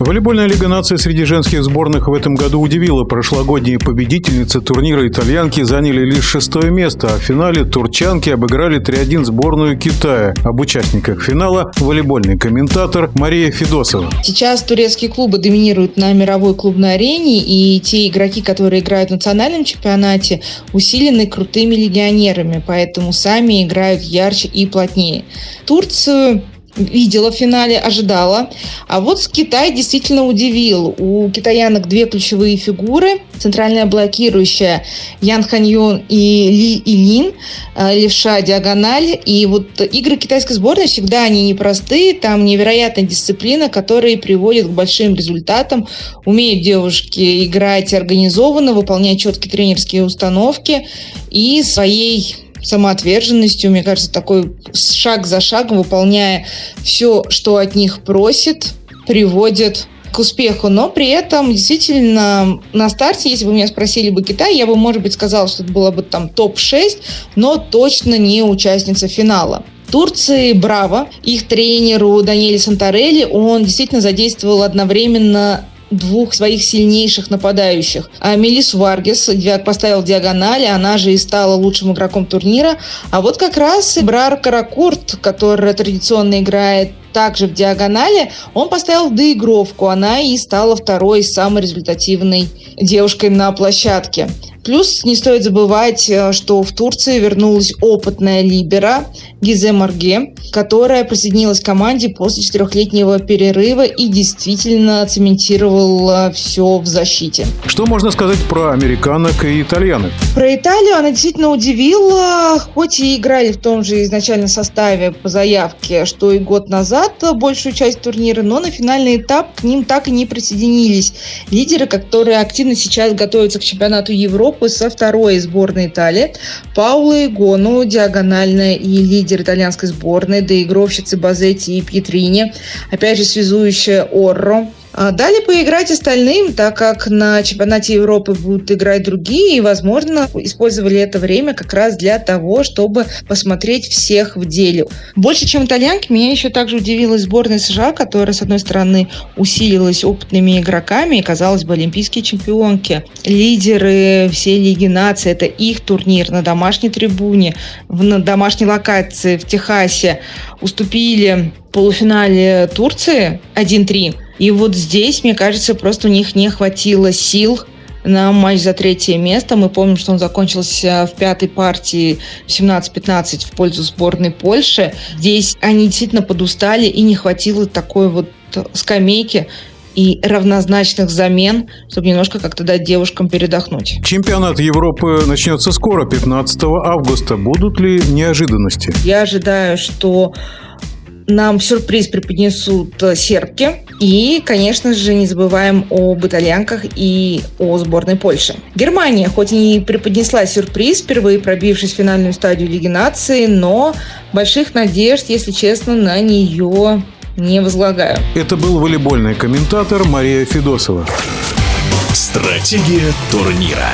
Волейбольная лига нации среди женских сборных в этом году удивила. Прошлогодние победительницы турнира итальянки заняли лишь шестое место, а в финале турчанки обыграли 3-1 сборную Китая. Об участниках финала волейбольный комментатор Мария Федосова. Сейчас турецкие клубы доминируют на мировой клубной арене, и те игроки, которые играют в национальном чемпионате, усилены крутыми легионерами, поэтому сами играют ярче и плотнее. Турцию видела в финале, ожидала. А вот Китай действительно удивил. У китаянок две ключевые фигуры. Центральная блокирующая Ян Ханьон и Ли Илин, э, левша диагональ. И вот игры китайской сборной всегда они непростые. Там невероятная дисциплина, которая приводит к большим результатам. Умеют девушки играть организованно, выполнять четкие тренерские установки и своей самоотверженностью, мне кажется, такой шаг за шагом, выполняя все, что от них просит, приводит к успеху, но при этом действительно на старте, если бы меня спросили бы Китай, я бы, может быть, сказала, что это было бы там топ-6, но точно не участница финала. Турции браво. Их тренеру Даниэле Сантарелли, он действительно задействовал одновременно двух своих сильнейших нападающих. А Мелис Варгес поставил диагонали, она же и стала лучшим игроком турнира. А вот как раз Брар Каракурт, который традиционно играет также в диагонали, он поставил доигровку. Она и стала второй самой результативной девушкой на площадке. Плюс не стоит забывать, э, что в Турции вернулась опытная либера Гизе Марге, которая присоединилась к команде после четырехлетнего перерыва и действительно цементировала все в защите. Что можно сказать про американок и итальянок? Про Италию она действительно удивила, хоть и играли в том же изначально составе по заявке, что и год назад большую часть турнира, но на финальный этап к ним так и не присоединились. Лидеры, которые активно сейчас готовятся к чемпионату Европы со второй сборной Италии. Паула Игону, диагональная и лидер итальянской сборной, доигровщицы Базетти и Пьетрини, опять же связующая Орро, дали поиграть остальным, так как на чемпионате Европы будут играть другие, и, возможно, использовали это время как раз для того, чтобы посмотреть всех в деле. Больше, чем итальянки, меня еще также удивила сборная США, которая, с одной стороны, усилилась опытными игроками и, казалось бы, олимпийские чемпионки. Лидеры всей Лиги наций, это их турнир на домашней трибуне, в, домашней локации в Техасе уступили в полуфинале Турции 1-3 и вот здесь, мне кажется, просто у них не хватило сил на матч за третье место. Мы помним, что он закончился в пятой партии 17-15 в пользу сборной Польши. Здесь они действительно подустали и не хватило такой вот скамейки, и равнозначных замен, чтобы немножко как-то дать девушкам передохнуть. Чемпионат Европы начнется скоро, 15 августа. Будут ли неожиданности? Я ожидаю, что нам сюрприз преподнесут э, сербки. И, конечно же, не забываем об итальянках и о сборной Польши. Германия, хоть и не преподнесла сюрприз, впервые пробившись в финальную стадию Лиги нации, но больших надежд, если честно, на нее не возлагаю. Это был волейбольный комментатор Мария Федосова. Стратегия турнира.